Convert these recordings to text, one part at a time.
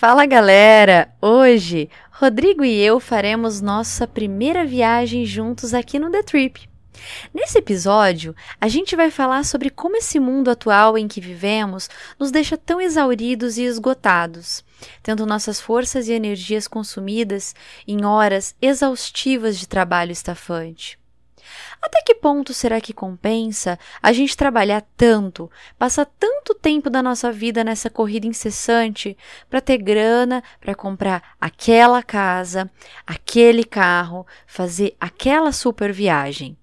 Fala galera! Hoje, Rodrigo e eu faremos nossa primeira viagem juntos aqui no The Trip. Nesse episódio, a gente vai falar sobre como esse mundo atual em que vivemos nos deixa tão exauridos e esgotados, tendo nossas forças e energias consumidas em horas exaustivas de trabalho estafante. Até que ponto será que compensa a gente trabalhar tanto, passar tanto tempo da nossa vida nessa corrida incessante para ter grana para comprar aquela casa, aquele carro, fazer aquela super viagem?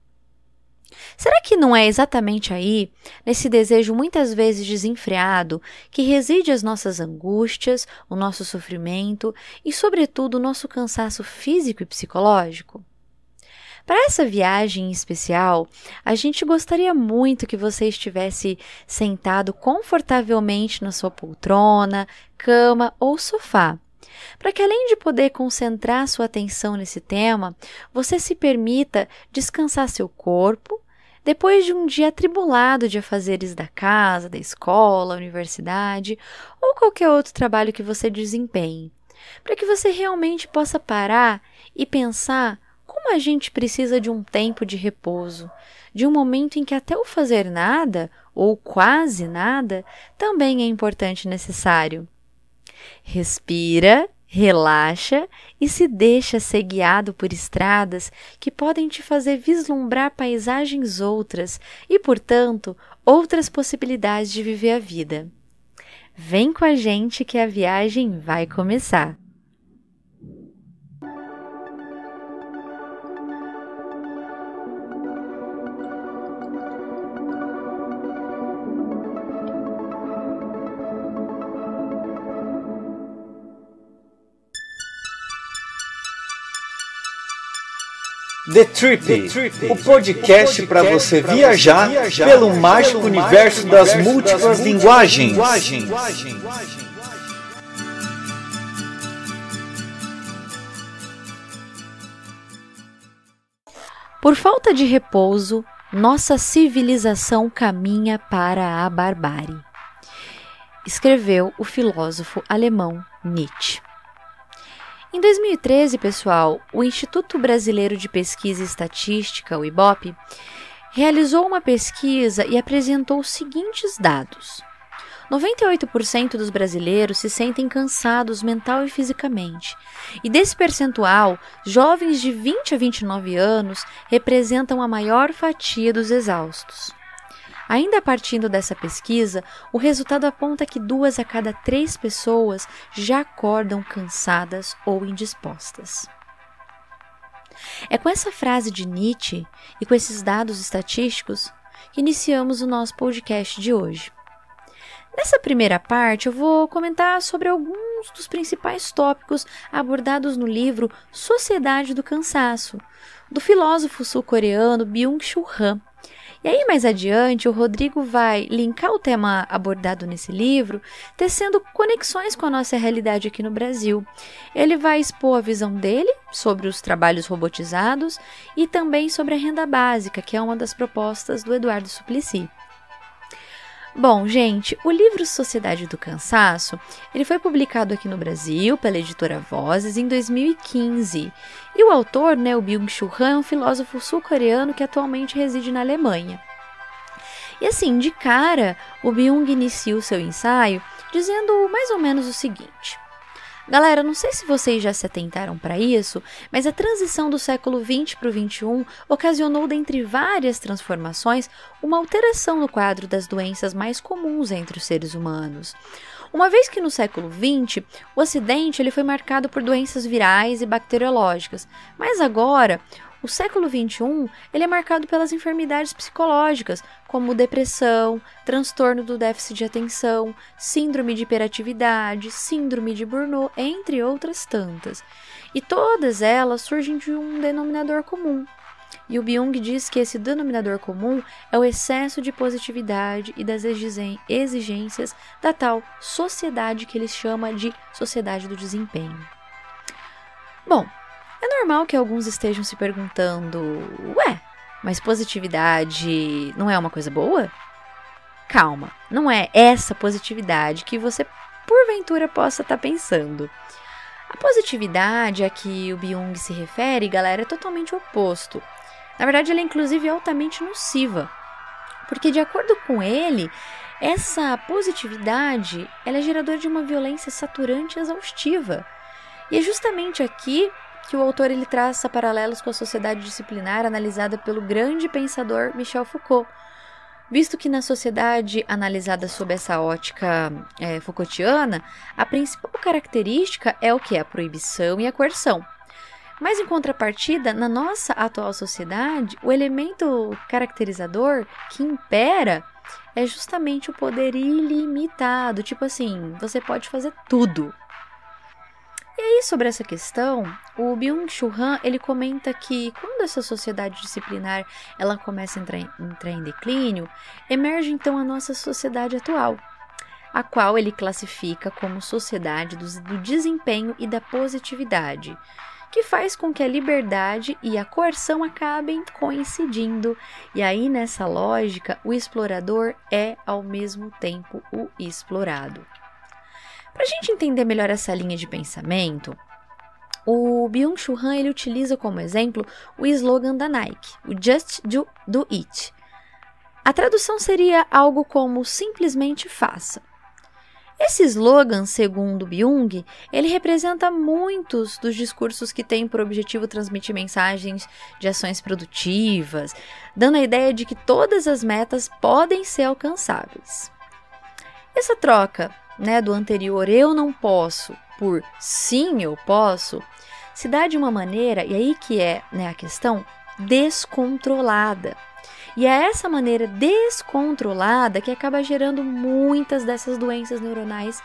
Será que não é exatamente aí, nesse desejo muitas vezes desenfreado, que reside as nossas angústias, o nosso sofrimento e, sobretudo, o nosso cansaço físico e psicológico? Para essa viagem em especial, a gente gostaria muito que você estivesse sentado confortavelmente na sua poltrona, cama ou sofá. Para que além de poder concentrar sua atenção nesse tema, você se permita descansar seu corpo depois de um dia atribulado de afazeres da casa, da escola, universidade ou qualquer outro trabalho que você desempenhe, para que você realmente possa parar e pensar como a gente precisa de um tempo de repouso, de um momento em que até o fazer nada, ou quase nada, também é importante e necessário. Respira, relaxa e se deixa ser guiado por estradas que podem te fazer vislumbrar paisagens outras e, portanto, outras possibilidades de viver a vida. Vem com a gente que a viagem vai começar. The Trip, o podcast para você viajar pelo mágico universo das múltiplas linguagens. Por falta de repouso, nossa civilização caminha para a barbárie. Escreveu o filósofo alemão Nietzsche. Em 2013, pessoal, o Instituto Brasileiro de Pesquisa e Estatística, o IBOP, realizou uma pesquisa e apresentou os seguintes dados. 98% dos brasileiros se sentem cansados mental e fisicamente. E desse percentual, jovens de 20 a 29 anos representam a maior fatia dos exaustos. Ainda partindo dessa pesquisa, o resultado aponta que duas a cada três pessoas já acordam cansadas ou indispostas. É com essa frase de Nietzsche e com esses dados estatísticos que iniciamos o nosso podcast de hoje. Nessa primeira parte, eu vou comentar sobre alguns dos principais tópicos abordados no livro Sociedade do Cansaço, do filósofo sul-coreano Byung-Chul Han. E aí, mais adiante, o Rodrigo vai linkar o tema abordado nesse livro, tecendo conexões com a nossa realidade aqui no Brasil. Ele vai expor a visão dele sobre os trabalhos robotizados e também sobre a renda básica, que é uma das propostas do Eduardo Suplicy. Bom, gente, o livro Sociedade do Cansaço, ele foi publicado aqui no Brasil pela editora Vozes em 2015. E o autor, né, o Byung-Chul Han, é um filósofo sul-coreano que atualmente reside na Alemanha. E assim, de cara, o Byung inicia o seu ensaio dizendo mais ou menos o seguinte: Galera, não sei se vocês já se atentaram para isso, mas a transição do século XX para o XXI ocasionou, dentre várias transformações, uma alteração no quadro das doenças mais comuns entre os seres humanos. Uma vez que no século XX o Ocidente ele foi marcado por doenças virais e bacteriológicas, mas agora o século XXI ele é marcado pelas enfermidades psicológicas, como depressão, transtorno do déficit de atenção, síndrome de hiperatividade, síndrome de Burnout, entre outras tantas. E todas elas surgem de um denominador comum, E o Byung diz que esse denominador comum é o excesso de positividade e das exigências da tal sociedade que ele chama de sociedade do desempenho. Bom, é normal que alguns estejam se perguntando: ué, mas positividade não é uma coisa boa? Calma, não é essa positividade que você porventura possa estar pensando. A positividade a que o Byung se refere, galera, é totalmente oposto. Na verdade, ela é inclusive altamente nociva, porque de acordo com ele, essa positividade ela é geradora de uma violência saturante e exaustiva. E é justamente aqui que o autor ele traça paralelos com a sociedade disciplinar analisada pelo grande pensador Michel Foucault, visto que na sociedade analisada sob essa ótica é, Foucaultiana, a principal característica é o que? A proibição e a coerção. Mas em contrapartida, na nossa atual sociedade, o elemento caracterizador que impera é justamente o poder ilimitado. Tipo assim, você pode fazer tudo. E aí, sobre essa questão, o Byung-Chul Han, ele comenta que quando essa sociedade disciplinar ela começa a entrar em, entrar em declínio, emerge então a nossa sociedade atual, a qual ele classifica como sociedade do, do desempenho e da positividade, que faz com que a liberdade e a coerção acabem coincidindo. E aí, nessa lógica, o explorador é ao mesmo tempo o explorado. Para a gente entender melhor essa linha de pensamento, o Byung-Chul Han ele utiliza como exemplo o slogan da Nike, o Just Do, do It. A tradução seria algo como simplesmente faça. Esse slogan, segundo Byung, ele representa muitos dos discursos que têm por objetivo transmitir mensagens de ações produtivas, dando a ideia de que todas as metas podem ser alcançáveis. Essa troca né, do anterior eu não posso por sim eu posso se dá de uma maneira, e aí que é né, a questão, descontrolada. E é essa maneira descontrolada que acaba gerando muitas dessas doenças neuronais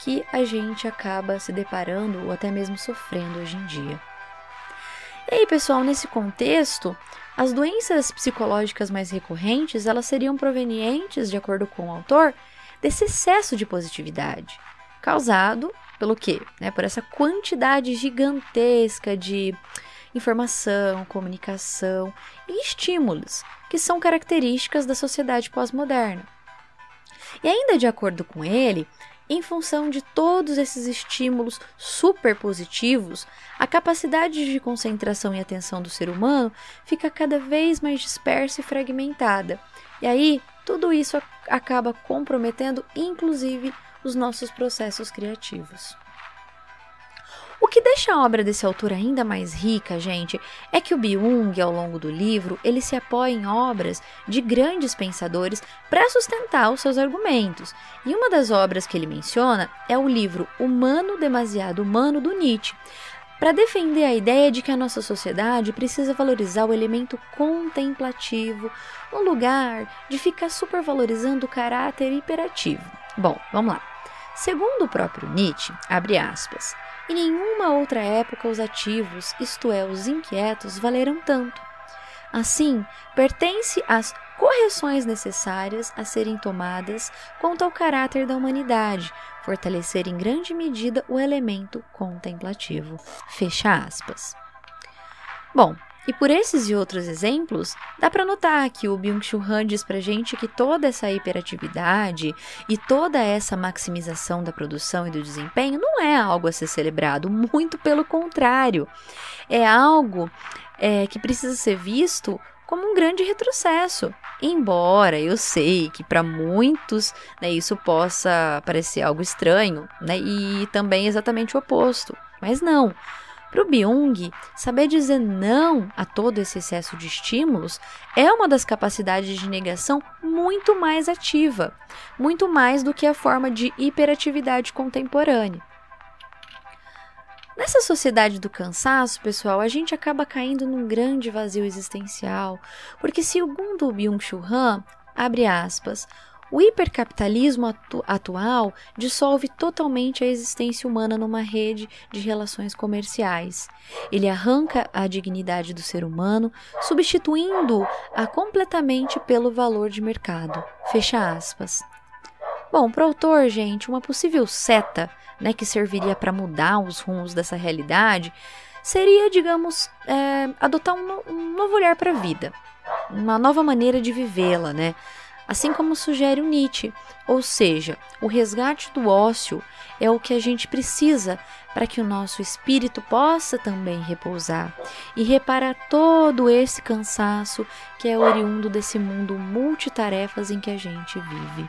que a gente acaba se deparando ou até mesmo sofrendo hoje em dia. E aí, pessoal, nesse contexto, as doenças psicológicas mais recorrentes, elas seriam provenientes, de acordo com o autor, desse excesso de positividade, causado pelo quê? Né? Por essa quantidade gigantesca de informação, comunicação e estímulos que são características da sociedade pós-moderna. E ainda de acordo com ele, em função de todos esses estímulos super positivos, a capacidade de concentração e atenção do ser humano fica cada vez mais dispersa e fragmentada. E aí, tudo isso acaba comprometendo, inclusive, os nossos processos criativos. O que deixa a obra desse autor ainda mais rica, gente, é que o Byung, ao longo do livro, ele se apoia em obras de grandes pensadores para sustentar os seus argumentos. E uma das obras que ele menciona é o livro Humano Demasiado Humano do Nietzsche, para defender a ideia de que a nossa sociedade precisa valorizar o elemento contemplativo, no lugar de ficar supervalorizando o caráter hiperativo. Bom, vamos lá. Segundo o próprio Nietzsche, abre aspas, em nenhuma outra época os ativos, isto é, os inquietos, valeram tanto. Assim, pertence às correções necessárias a serem tomadas quanto ao caráter da humanidade, fortalecer em grande medida o elemento contemplativo. Fecha aspas. Bom, e por esses e outros exemplos, dá para notar que o Byung-Chul Han diz pra gente que toda essa hiperatividade e toda essa maximização da produção e do desempenho não é algo a ser celebrado, muito pelo contrário. É algo é, que precisa ser visto como um grande retrocesso. Embora eu sei que para muitos né, isso possa parecer algo estranho, né, e também exatamente o oposto. Mas não. Para o Byung, saber dizer não a todo esse excesso de estímulos é uma das capacidades de negação muito mais ativa, muito mais do que a forma de hiperatividade contemporânea. Nessa sociedade do cansaço, pessoal, a gente acaba caindo num grande vazio existencial, porque segundo o Byung-Chul Han, abre aspas, O hipercapitalismo atu atual dissolve totalmente a existência humana numa rede de relações comerciais. Ele arranca a dignidade do ser humano, substituindo-a completamente pelo valor de mercado. Fecha aspas. Bom, para o autor, gente, uma possível seta né, que serviria para mudar os rumos dessa realidade seria, digamos, é, adotar um, no um novo olhar para a vida, uma nova maneira de vivê-la, né? Assim como sugere o Nietzsche, ou seja, o resgate do ócio é o que a gente precisa para que o nosso espírito possa também repousar e reparar todo esse cansaço que é oriundo desse mundo multitarefas em que a gente vive.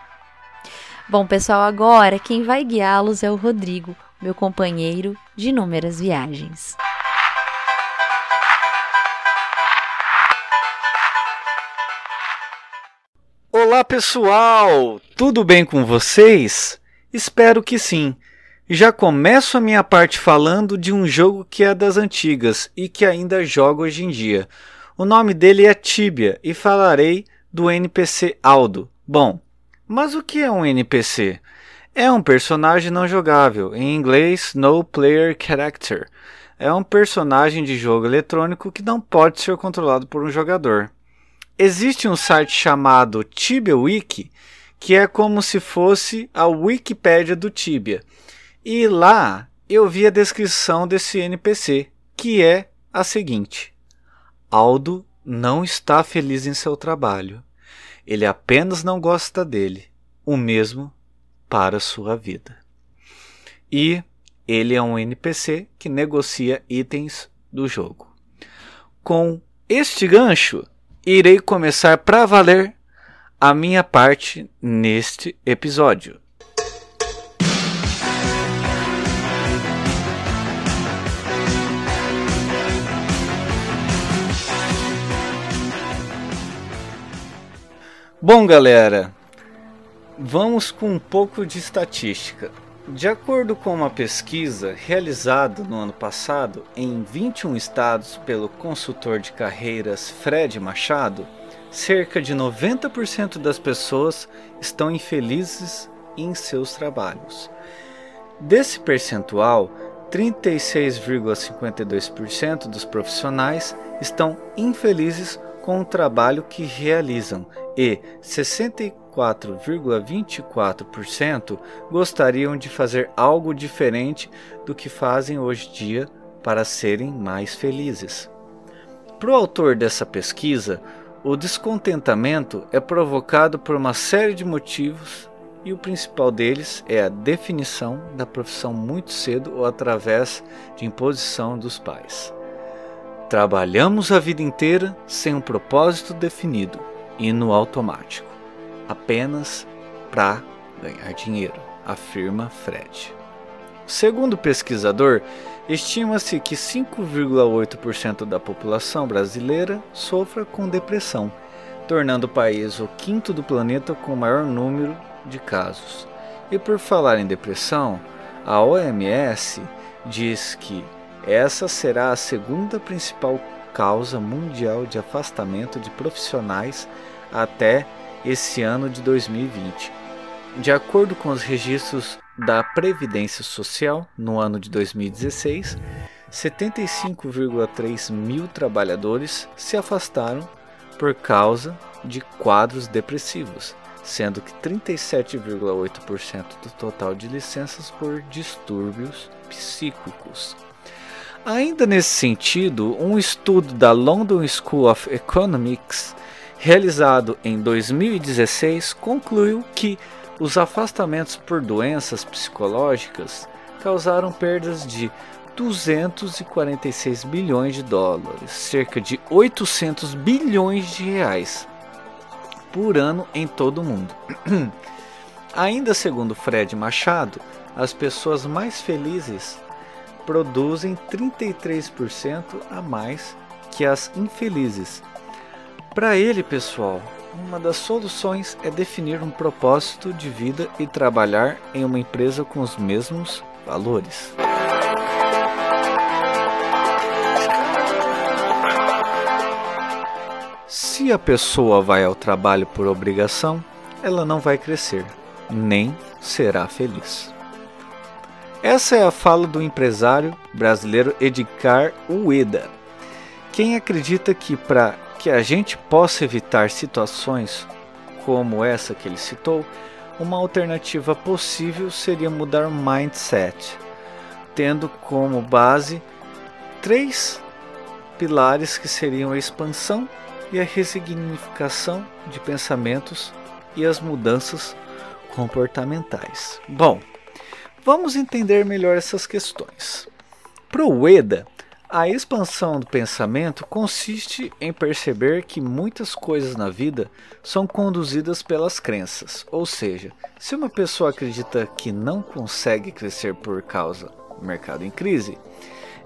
Bom, pessoal, agora quem vai guiá-los é o Rodrigo, meu companheiro de inúmeras viagens. Olá pessoal, tudo bem com vocês? Espero que sim. Já começo a minha parte falando de um jogo que é das antigas e que ainda jogo hoje em dia. O nome dele é Tibia e falarei do NPC Aldo. Bom, mas o que é um NPC? É um personagem não jogável, em inglês No Player Character. É um personagem de jogo eletrônico que não pode ser controlado por um jogador. Existe um site chamado TibiaWiki, que é como se fosse a Wikipédia do Tibia. E lá eu vi a descrição desse NPC, que é a seguinte: Aldo não está feliz em seu trabalho. Ele apenas não gosta dele. O mesmo para sua vida. E ele é um NPC que negocia itens do jogo. Com este gancho, irei começar para valer a minha parte neste episódio. Bom, galera, vamos com um pouco de estatística. De acordo com uma pesquisa realizada no ano passado em 21 estados pelo consultor de carreiras Fred Machado, cerca de 90% das pessoas estão infelizes em seus trabalhos. Desse percentual, 36,52% dos profissionais estão infelizes com o trabalho que realizam e 64 4,24% gostariam de fazer algo diferente do que fazem hoje em dia para serem mais felizes. Para o autor dessa pesquisa, o descontentamento é provocado por uma série de motivos e o principal deles é a definição da profissão muito cedo ou através de imposição dos pais. Trabalhamos a vida inteira sem um propósito definido e no automático apenas para ganhar dinheiro, afirma Fred. Segundo o pesquisador, estima-se que 5,8% da população brasileira sofra com depressão, tornando o país o quinto do planeta com o maior número de casos. E por falar em depressão, a OMS diz que essa será a segunda principal causa mundial de afastamento de profissionais até esse ano de 2020. De acordo com os registros da Previdência Social, no ano de 2016, 75,3 mil trabalhadores se afastaram por causa de quadros depressivos, sendo que 37,8% do total de licenças por distúrbios psíquicos. Ainda nesse sentido, um estudo da London School of Economics realizado em 2016, concluiu que os afastamentos por doenças psicológicas causaram perdas de 246 bilhões de dólares, cerca de 800 bilhões de reais por ano em todo o mundo. Ainda segundo Fred Machado, as pessoas mais felizes produzem 33% a mais que as infelizes para ele, pessoal, uma das soluções é definir um propósito de vida e trabalhar em uma empresa com os mesmos valores. Se a pessoa vai ao trabalho por obrigação, ela não vai crescer, nem será feliz. Essa é a fala do empresário brasileiro Edgar Ueda. Quem acredita que para que a gente possa evitar situações como essa que ele citou, uma alternativa possível seria mudar o mindset, tendo como base três pilares que seriam a expansão e a resignificação de pensamentos e as mudanças comportamentais. Bom, vamos entender melhor essas questões. Para o Ueda, a expansão do pensamento consiste em perceber que muitas coisas na vida são conduzidas pelas crenças, ou seja, se uma pessoa acredita que não consegue crescer por causa do mercado em crise,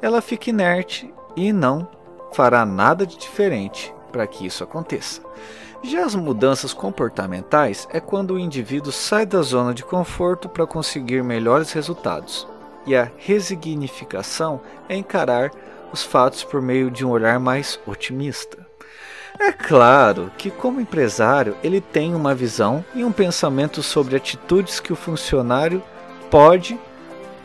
ela fica inerte e não fará nada de diferente para que isso aconteça. Já as mudanças comportamentais é quando o indivíduo sai da zona de conforto para conseguir melhores resultados. E a resignificação é encarar os fatos por meio de um olhar mais otimista. É claro que, como empresário, ele tem uma visão e um pensamento sobre atitudes que o funcionário pode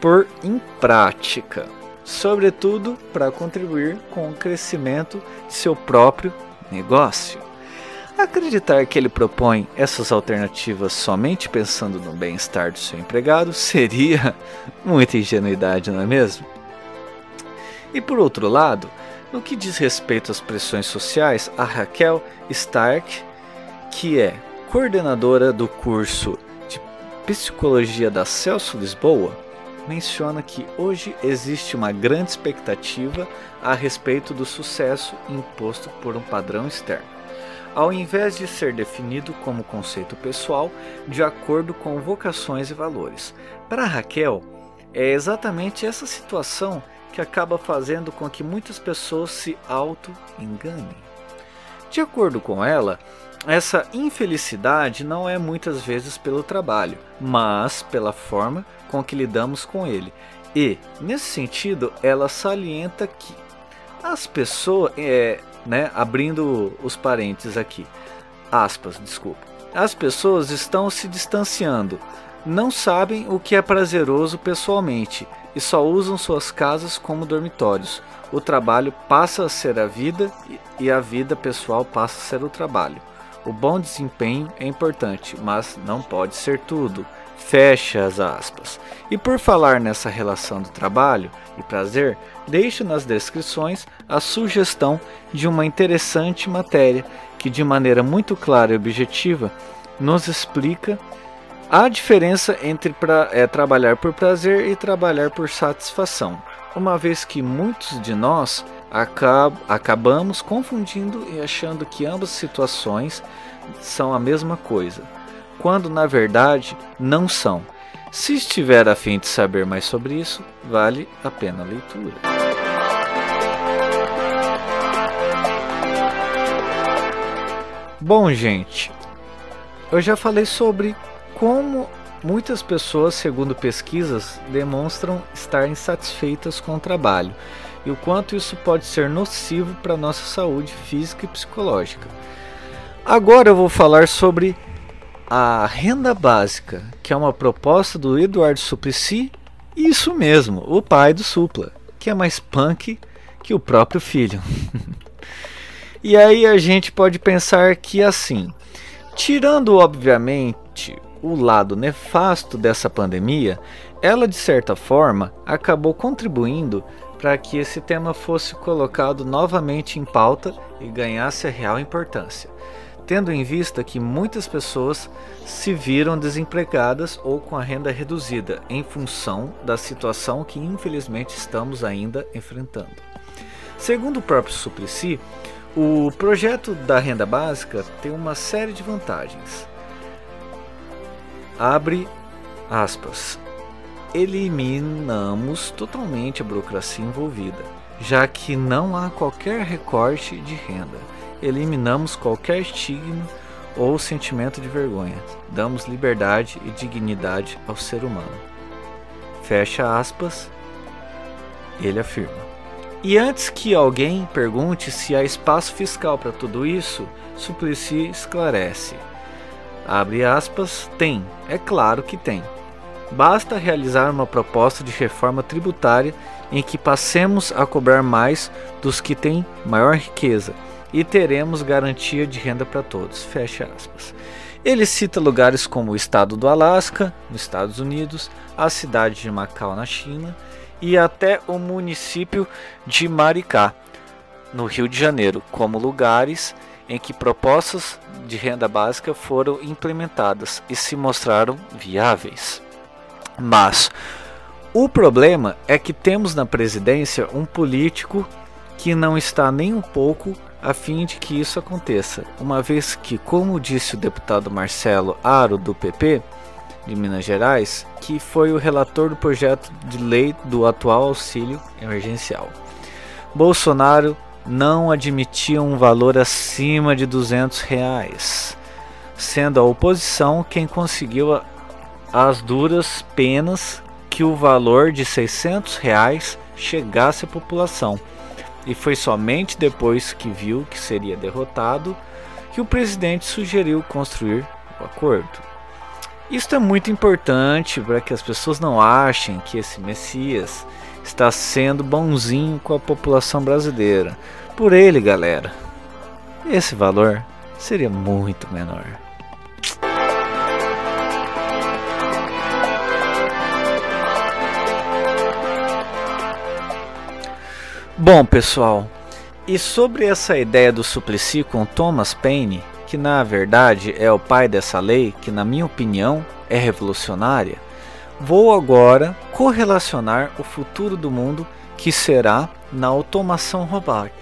pôr em prática, sobretudo para contribuir com o crescimento de seu próprio negócio. Acreditar que ele propõe essas alternativas somente pensando no bem-estar do seu empregado seria muita ingenuidade, não é mesmo? E por outro lado, no que diz respeito às pressões sociais, a Raquel Stark, que é coordenadora do curso de Psicologia da Celso Lisboa, menciona que hoje existe uma grande expectativa a respeito do sucesso imposto por um padrão externo, ao invés de ser definido como conceito pessoal de acordo com vocações e valores. Para Raquel, é exatamente essa situação que acaba fazendo com que muitas pessoas se auto-enganem. De acordo com ela, essa infelicidade não é muitas vezes pelo trabalho, mas pela forma com que lidamos com ele. E, nesse sentido, ela salienta que as pessoas, é, né, abrindo os parênteses aqui, aspas, desculpa, as pessoas estão se distanciando, não sabem o que é prazeroso pessoalmente e só usam suas casas como dormitórios. O trabalho passa a ser a vida e a vida pessoal passa a ser o trabalho. O bom desempenho é importante, mas não pode ser tudo. Fecha as aspas. E por falar nessa relação do trabalho e prazer, deixo nas descrições a sugestão de uma interessante matéria que, de maneira muito clara e objetiva, nos explica Há diferença entre pra, é, trabalhar por prazer e trabalhar por satisfação, uma vez que muitos de nós acab acabamos confundindo e achando que ambas situações são a mesma coisa, quando na verdade não são. Se estiver a fim de saber mais sobre isso, vale a pena a leitura. Bom, gente, eu já falei sobre como muitas pessoas, segundo pesquisas, demonstram estar insatisfeitas com o trabalho e o quanto isso pode ser nocivo para a nossa saúde física e psicológica. Agora eu vou falar sobre a renda básica, que é uma proposta do Eduardo Suplicy, isso mesmo, o pai do Supla, que é mais punk que o próprio filho. e aí a gente pode pensar que assim, tirando obviamente o lado nefasto dessa pandemia, ela de certa forma acabou contribuindo para que esse tema fosse colocado novamente em pauta e ganhasse a real importância, tendo em vista que muitas pessoas se viram desempregadas ou com a renda reduzida em função da situação que infelizmente estamos ainda enfrentando. Segundo o próprio Suplicy, o projeto da renda básica tem uma série de vantagens abre aspas. Eliminamos totalmente a burocracia envolvida, já que não há qualquer recorte de renda. Eliminamos qualquer estigma ou sentimento de vergonha. Damos liberdade e dignidade ao ser humano. Fecha aspas. Ele afirma. E antes que alguém pergunte se há espaço fiscal para tudo isso, Suplicy esclarece. Abre aspas, tem, é claro que tem. Basta realizar uma proposta de reforma tributária em que passemos a cobrar mais dos que têm maior riqueza e teremos garantia de renda para todos. Fecha aspas. Ele cita lugares como o estado do Alasca, nos Estados Unidos, a cidade de Macau, na China, e até o município de Maricá, no Rio de Janeiro, como lugares em que propostas de renda básica foram implementadas e se mostraram viáveis. Mas o problema é que temos na presidência um político que não está nem um pouco a fim de que isso aconteça, uma vez que, como disse o deputado Marcelo Aro do PP de Minas Gerais, que foi o relator do projeto de lei do atual auxílio emergencial. Bolsonaro não admitia um valor acima de 200 reais, sendo a oposição quem conseguiu as duras penas que o valor de 600 reais chegasse à população e foi somente depois que viu que seria derrotado que o presidente sugeriu construir o acordo. Isto é muito importante para que as pessoas não achem que esse Messias está sendo bonzinho com a população brasileira. Por ele, galera, esse valor seria muito menor. Bom, pessoal, e sobre essa ideia do Suplicy com Thomas Paine, que na verdade é o pai dessa lei, que na minha opinião é revolucionária, vou agora correlacionar o futuro do mundo que será na automação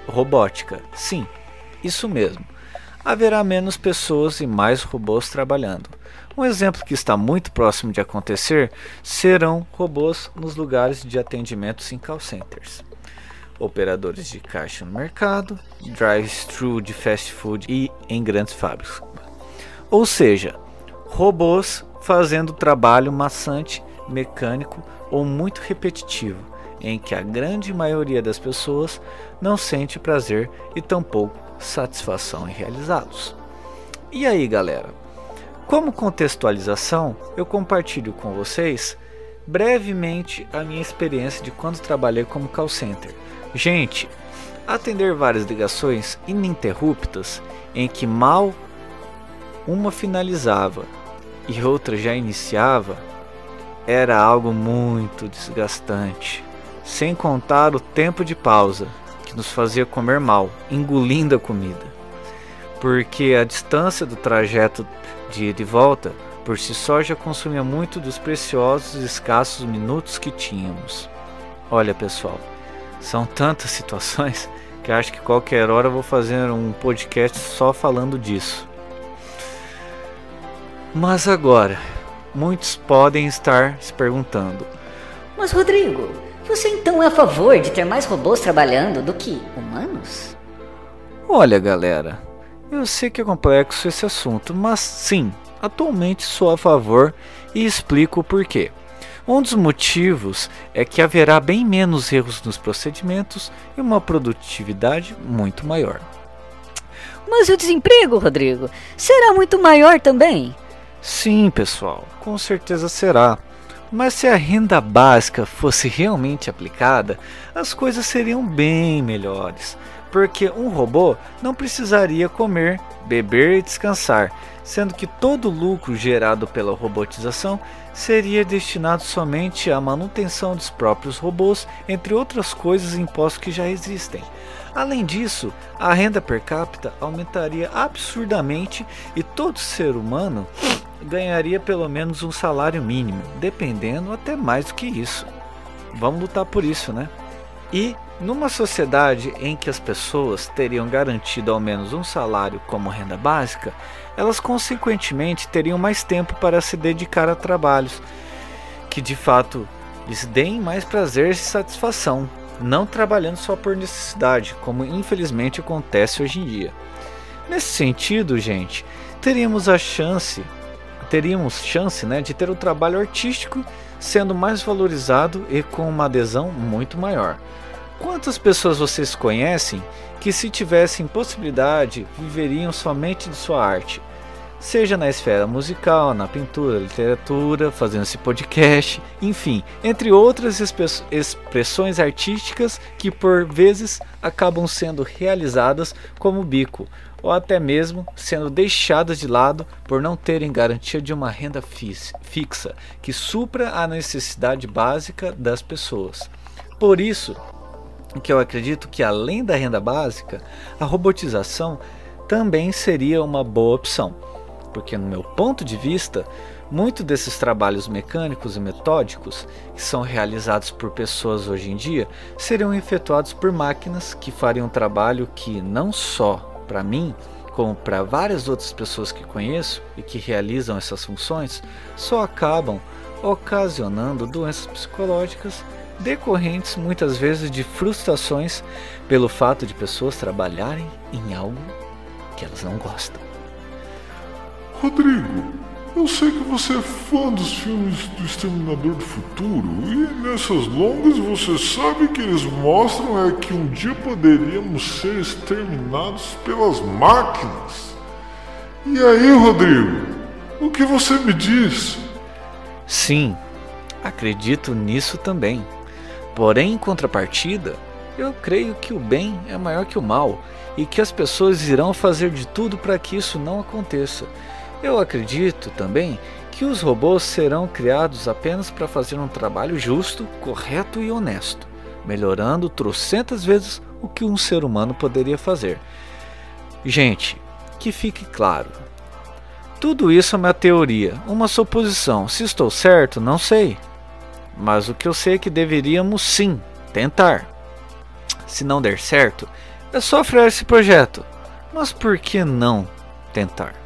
robótica. Sim, isso mesmo. Haverá menos pessoas e mais robôs trabalhando. Um exemplo que está muito próximo de acontecer serão robôs nos lugares de atendimentos em call centers operadores de caixa no mercado, drive-thru de fast food e em grandes fábricas. Ou seja, robôs fazendo trabalho maçante, mecânico ou muito repetitivo, em que a grande maioria das pessoas não sente prazer e tampouco satisfação em realizá-los. E aí, galera? Como contextualização, eu compartilho com vocês brevemente a minha experiência de quando trabalhei como call center Gente, atender várias ligações ininterruptas em que mal uma finalizava e outra já iniciava era algo muito desgastante, sem contar o tempo de pausa que nos fazia comer mal, engolindo a comida, porque a distância do trajeto de ida e volta por si só já consumia muito dos preciosos e escassos minutos que tínhamos. Olha, pessoal, são tantas situações que acho que qualquer hora eu vou fazer um podcast só falando disso. Mas agora, muitos podem estar se perguntando: Mas Rodrigo, você então é a favor de ter mais robôs trabalhando do que humanos? Olha, galera, eu sei que é complexo esse assunto, mas sim, atualmente sou a favor e explico o porquê. Um dos motivos é que haverá bem menos erros nos procedimentos e uma produtividade muito maior. Mas o desemprego, Rodrigo, será muito maior também? Sim, pessoal, com certeza será. Mas se a renda básica fosse realmente aplicada, as coisas seriam bem melhores, porque um robô não precisaria comer, beber e descansar, sendo que todo o lucro gerado pela robotização seria destinado somente à manutenção dos próprios robôs, entre outras coisas impostos que já existem. Além disso, a renda per capita aumentaria absurdamente e todo ser humano ganharia pelo menos um salário mínimo, dependendo até mais do que isso. Vamos lutar por isso, né? E numa sociedade em que as pessoas teriam garantido ao menos um salário como renda básica, elas consequentemente teriam mais tempo para se dedicar a trabalhos que de fato lhes deem mais prazer e satisfação, não trabalhando só por necessidade, como infelizmente acontece hoje em dia. Nesse sentido, gente, teríamos a chance, teríamos chance, né, de ter o trabalho artístico sendo mais valorizado e com uma adesão muito maior. Quantas pessoas vocês conhecem que, se tivessem possibilidade, viveriam somente de sua arte, seja na esfera musical, na pintura, literatura, fazendo esse podcast, enfim, entre outras expressões artísticas que por vezes acabam sendo realizadas como bico, ou até mesmo sendo deixadas de lado por não terem garantia de uma renda fixa que supra a necessidade básica das pessoas. Por isso, que eu acredito que além da renda básica, a robotização também seria uma boa opção porque, no meu ponto de vista, muitos desses trabalhos mecânicos e metódicos que são realizados por pessoas hoje em dia seriam efetuados por máquinas que fariam um trabalho que não só para mim, como para várias outras pessoas que conheço e que realizam essas funções, só acabam ocasionando doenças psicológicas decorrentes muitas vezes de frustrações pelo fato de pessoas trabalharem em algo que elas não gostam. Rodrigo, eu sei que você é fã dos filmes do Exterminador do Futuro e nessas longas você sabe que eles mostram é que um dia poderíamos ser exterminados pelas máquinas. E aí, Rodrigo, o que você me diz? Sim, acredito nisso também. Porém, em contrapartida, eu creio que o bem é maior que o mal e que as pessoas irão fazer de tudo para que isso não aconteça. Eu acredito também que os robôs serão criados apenas para fazer um trabalho justo, correto e honesto, melhorando trocentas vezes o que um ser humano poderia fazer. Gente, que fique claro. Tudo isso é uma teoria, uma suposição. Se estou certo, não sei. Mas o que eu sei é que deveríamos sim tentar. Se não der certo, é só frear esse projeto. Mas por que não tentar?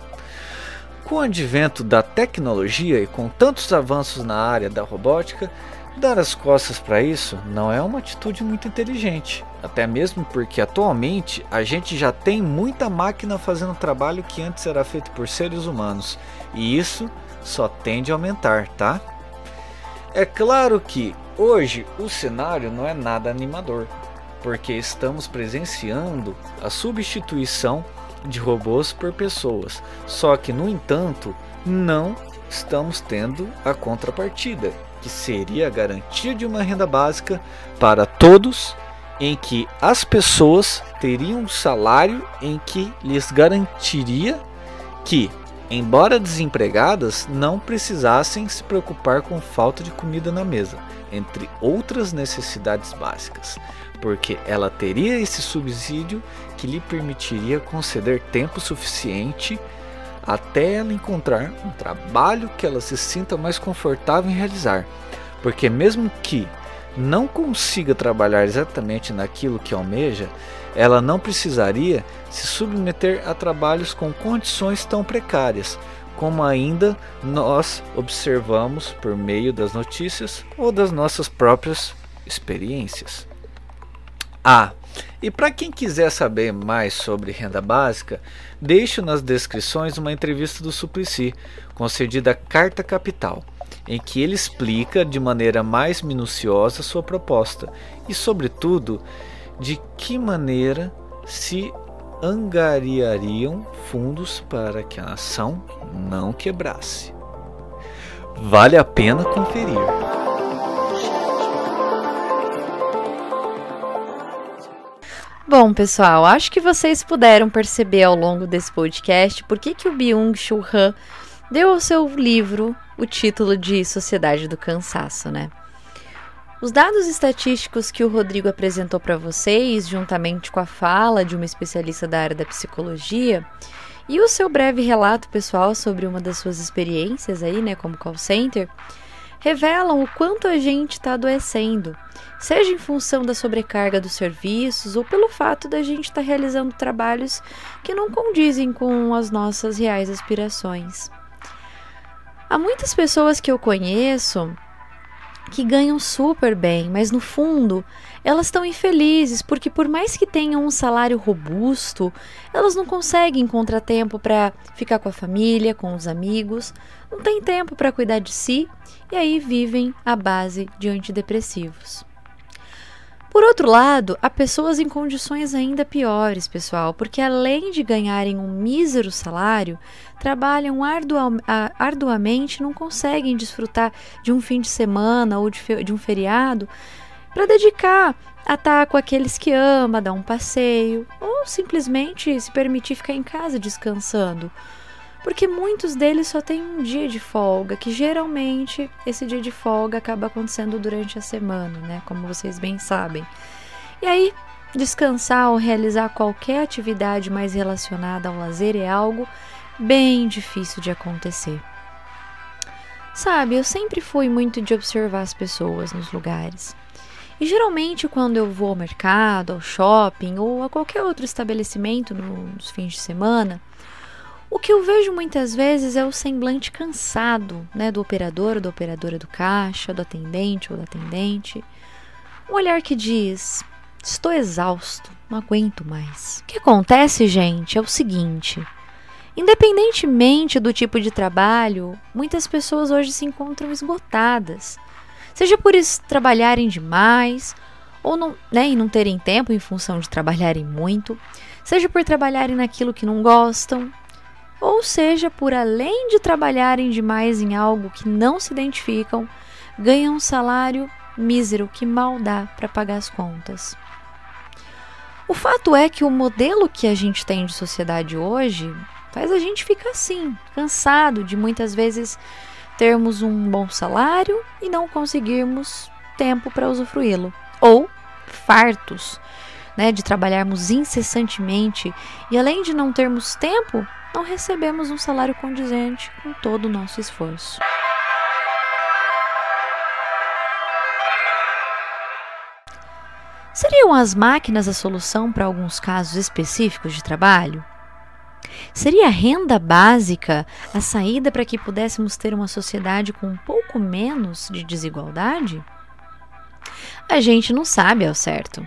Com o advento da tecnologia e com tantos avanços na área da robótica, dar as costas para isso não é uma atitude muito inteligente. Até mesmo porque atualmente a gente já tem muita máquina fazendo trabalho que antes era feito por seres humanos, e isso só tende a aumentar, tá? É claro que hoje o cenário não é nada animador, porque estamos presenciando a substituição de robôs por pessoas. Só que, no entanto, não estamos tendo a contrapartida, que seria a garantia de uma renda básica para todos, em que as pessoas teriam um salário em que lhes garantiria que, embora desempregadas, não precisassem se preocupar com falta de comida na mesa, entre outras necessidades básicas, porque ela teria esse subsídio que lhe permitiria conceder tempo suficiente até ela encontrar um trabalho que ela se sinta mais confortável em realizar. Porque, mesmo que não consiga trabalhar exatamente naquilo que almeja, ela não precisaria se submeter a trabalhos com condições tão precárias, como ainda nós observamos por meio das notícias ou das nossas próprias experiências. Ah, e para quem quiser saber mais sobre renda básica, deixo nas descrições uma entrevista do Suplicy, concedida à Carta Capital, em que ele explica de maneira mais minuciosa sua proposta e, sobretudo, de que maneira se angariariam fundos para que a nação não quebrasse. Vale a pena conferir. Bom, pessoal, acho que vocês puderam perceber ao longo desse podcast por que, que o Byung-Chul Han deu ao seu livro o título de Sociedade do Cansaço, né? Os dados estatísticos que o Rodrigo apresentou para vocês, juntamente com a fala de uma especialista da área da psicologia, e o seu breve relato pessoal sobre uma das suas experiências aí, né, como call center, revelam o quanto a gente está adoecendo, seja em função da sobrecarga dos serviços ou pelo fato da gente estar tá realizando trabalhos que não condizem com as nossas reais aspirações. Há muitas pessoas que eu conheço que ganham super bem, mas no fundo elas estão infelizes porque, por mais que tenham um salário robusto, elas não conseguem encontrar tempo para ficar com a família, com os amigos, não tem tempo para cuidar de si e aí vivem à base de antidepressivos. Por outro lado, há pessoas em condições ainda piores, pessoal, porque além de ganharem um mísero salário, trabalham ardua arduamente não conseguem desfrutar de um fim de semana ou de um feriado para dedicar a estar com aqueles que ama, dar um passeio ou simplesmente se permitir ficar em casa descansando porque muitos deles só têm um dia de folga, que geralmente esse dia de folga acaba acontecendo durante a semana, né? Como vocês bem sabem. E aí, descansar ou realizar qualquer atividade mais relacionada ao lazer é algo bem difícil de acontecer. Sabe, eu sempre fui muito de observar as pessoas nos lugares. E geralmente, quando eu vou ao mercado, ao shopping ou a qualquer outro estabelecimento nos fins de semana, o que eu vejo muitas vezes é o semblante cansado, né, do operador, da operadora do caixa, do atendente ou da atendente. Um olhar que diz: "Estou exausto, não aguento mais". O que acontece, gente, é o seguinte: independentemente do tipo de trabalho, muitas pessoas hoje se encontram esgotadas. Seja por trabalharem demais, ou não, né, e não terem tempo em função de trabalharem muito, seja por trabalharem naquilo que não gostam, ou seja, por além de trabalharem demais em algo que não se identificam, ganham um salário mísero que mal dá para pagar as contas. O fato é que o modelo que a gente tem de sociedade hoje faz a gente ficar assim, cansado de muitas vezes termos um bom salário e não conseguirmos tempo para usufruí-lo, ou fartos, né, de trabalharmos incessantemente e além de não termos tempo, não recebemos um salário condizente com todo o nosso esforço. Seriam as máquinas a solução para alguns casos específicos de trabalho? Seria a renda básica a saída para que pudéssemos ter uma sociedade com um pouco menos de desigualdade? A gente não sabe ao certo.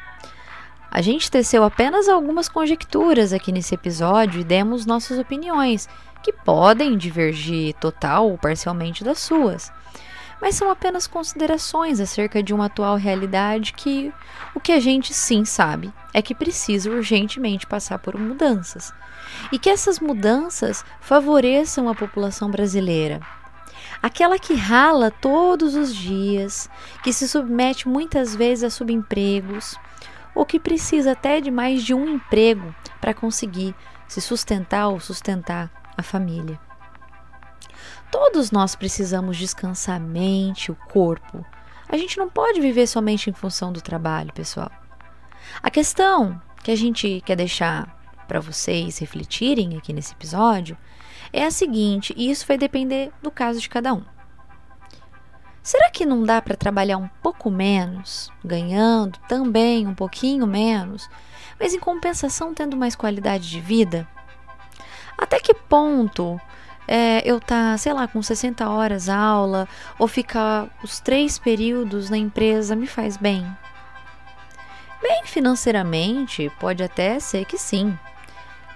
A gente teceu apenas algumas conjecturas aqui nesse episódio e demos nossas opiniões, que podem divergir total ou parcialmente das suas. Mas são apenas considerações acerca de uma atual realidade que o que a gente sim sabe é que precisa urgentemente passar por mudanças. E que essas mudanças favoreçam a população brasileira, aquela que rala todos os dias, que se submete muitas vezes a subempregos, ou que precisa até de mais de um emprego para conseguir se sustentar ou sustentar a família. Todos nós precisamos descansar a mente, o corpo. A gente não pode viver somente em função do trabalho, pessoal. A questão que a gente quer deixar para vocês refletirem aqui nesse episódio é a seguinte, e isso vai depender do caso de cada um. Será que não dá para trabalhar um pouco menos, ganhando também um pouquinho menos, mas em compensação tendo mais qualidade de vida? Até que ponto é, eu tá, sei lá, com 60 horas aula ou ficar os três períodos na empresa me faz bem? Bem, financeiramente, pode até ser que sim,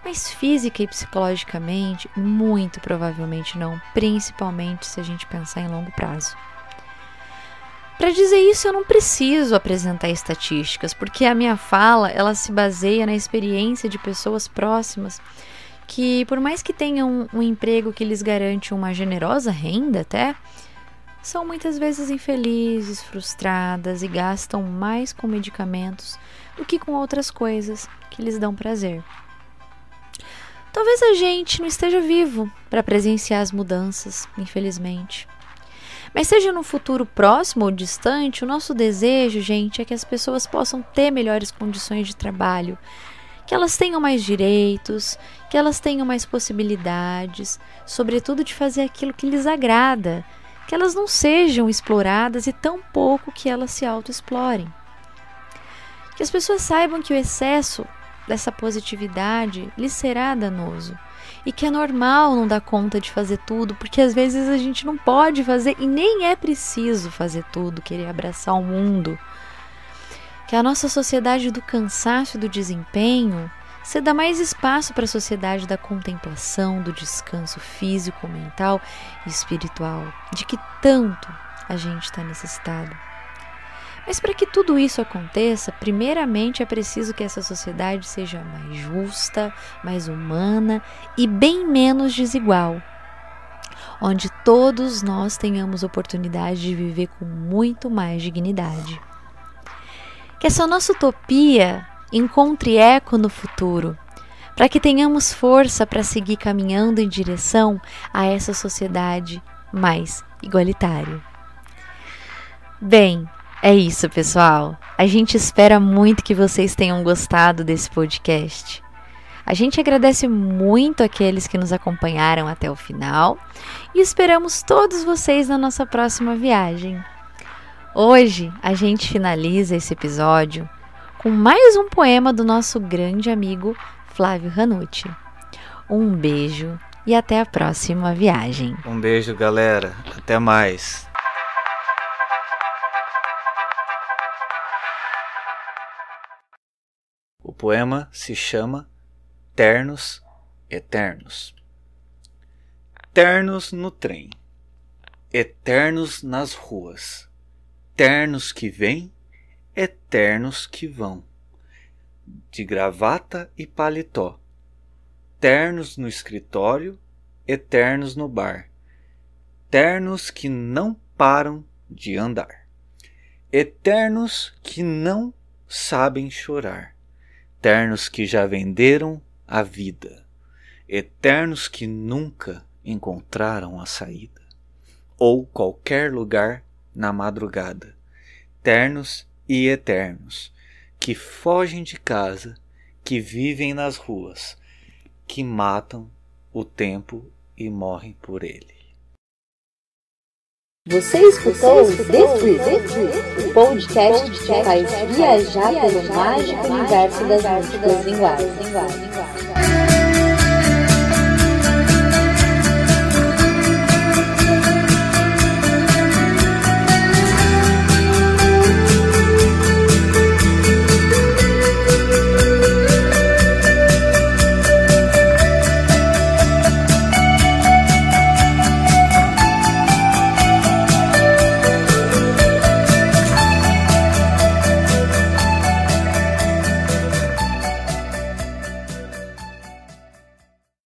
mas física e psicologicamente, muito provavelmente não, principalmente se a gente pensar em longo prazo. Para dizer isso, eu não preciso apresentar estatísticas, porque a minha fala ela se baseia na experiência de pessoas próximas que, por mais que tenham um emprego que lhes garante uma generosa renda, até, são muitas vezes infelizes, frustradas e gastam mais com medicamentos do que com outras coisas que lhes dão prazer. Talvez a gente não esteja vivo para presenciar as mudanças, infelizmente. Mas seja no futuro próximo ou distante, o nosso desejo, gente, é que as pessoas possam ter melhores condições de trabalho, que elas tenham mais direitos, que elas tenham mais possibilidades, sobretudo de fazer aquilo que lhes agrada, que elas não sejam exploradas e tão pouco que elas se autoexplorem. Que as pessoas saibam que o excesso dessa positividade lhes será danoso e que é normal não dar conta de fazer tudo, porque às vezes a gente não pode fazer e nem é preciso fazer tudo, querer abraçar o mundo. Que a nossa sociedade do cansaço e do desempenho você dá mais espaço para a sociedade da contemplação, do descanso físico, mental e espiritual, de que tanto a gente está necessitado. Mas para que tudo isso aconteça, primeiramente é preciso que essa sociedade seja mais justa, mais humana e bem menos desigual. Onde todos nós tenhamos oportunidade de viver com muito mais dignidade. Que essa nossa utopia encontre eco no futuro, para que tenhamos força para seguir caminhando em direção a essa sociedade mais igualitária. Bem, é isso, pessoal. A gente espera muito que vocês tenham gostado desse podcast. A gente agradece muito aqueles que nos acompanharam até o final e esperamos todos vocês na nossa próxima viagem. Hoje a gente finaliza esse episódio com mais um poema do nosso grande amigo Flávio Ranucci. Um beijo e até a próxima viagem. Um beijo, galera. Até mais. O poema se chama Ternos Eternos. Ternos no trem, eternos nas ruas, ternos que vêm, eternos que vão, de gravata e paletó, ternos no escritório, eternos no bar, ternos que não param de andar, eternos que não sabem chorar eternos que já venderam a vida, eternos que nunca encontraram a saída, ou qualquer lugar na madrugada, ternos e eternos, que fogem de casa, que vivem nas ruas, que matam o tempo e morrem por ele. Você escutou Desfree, o podcast que faz viajar pelo mágico universo das múltiplas linguagens.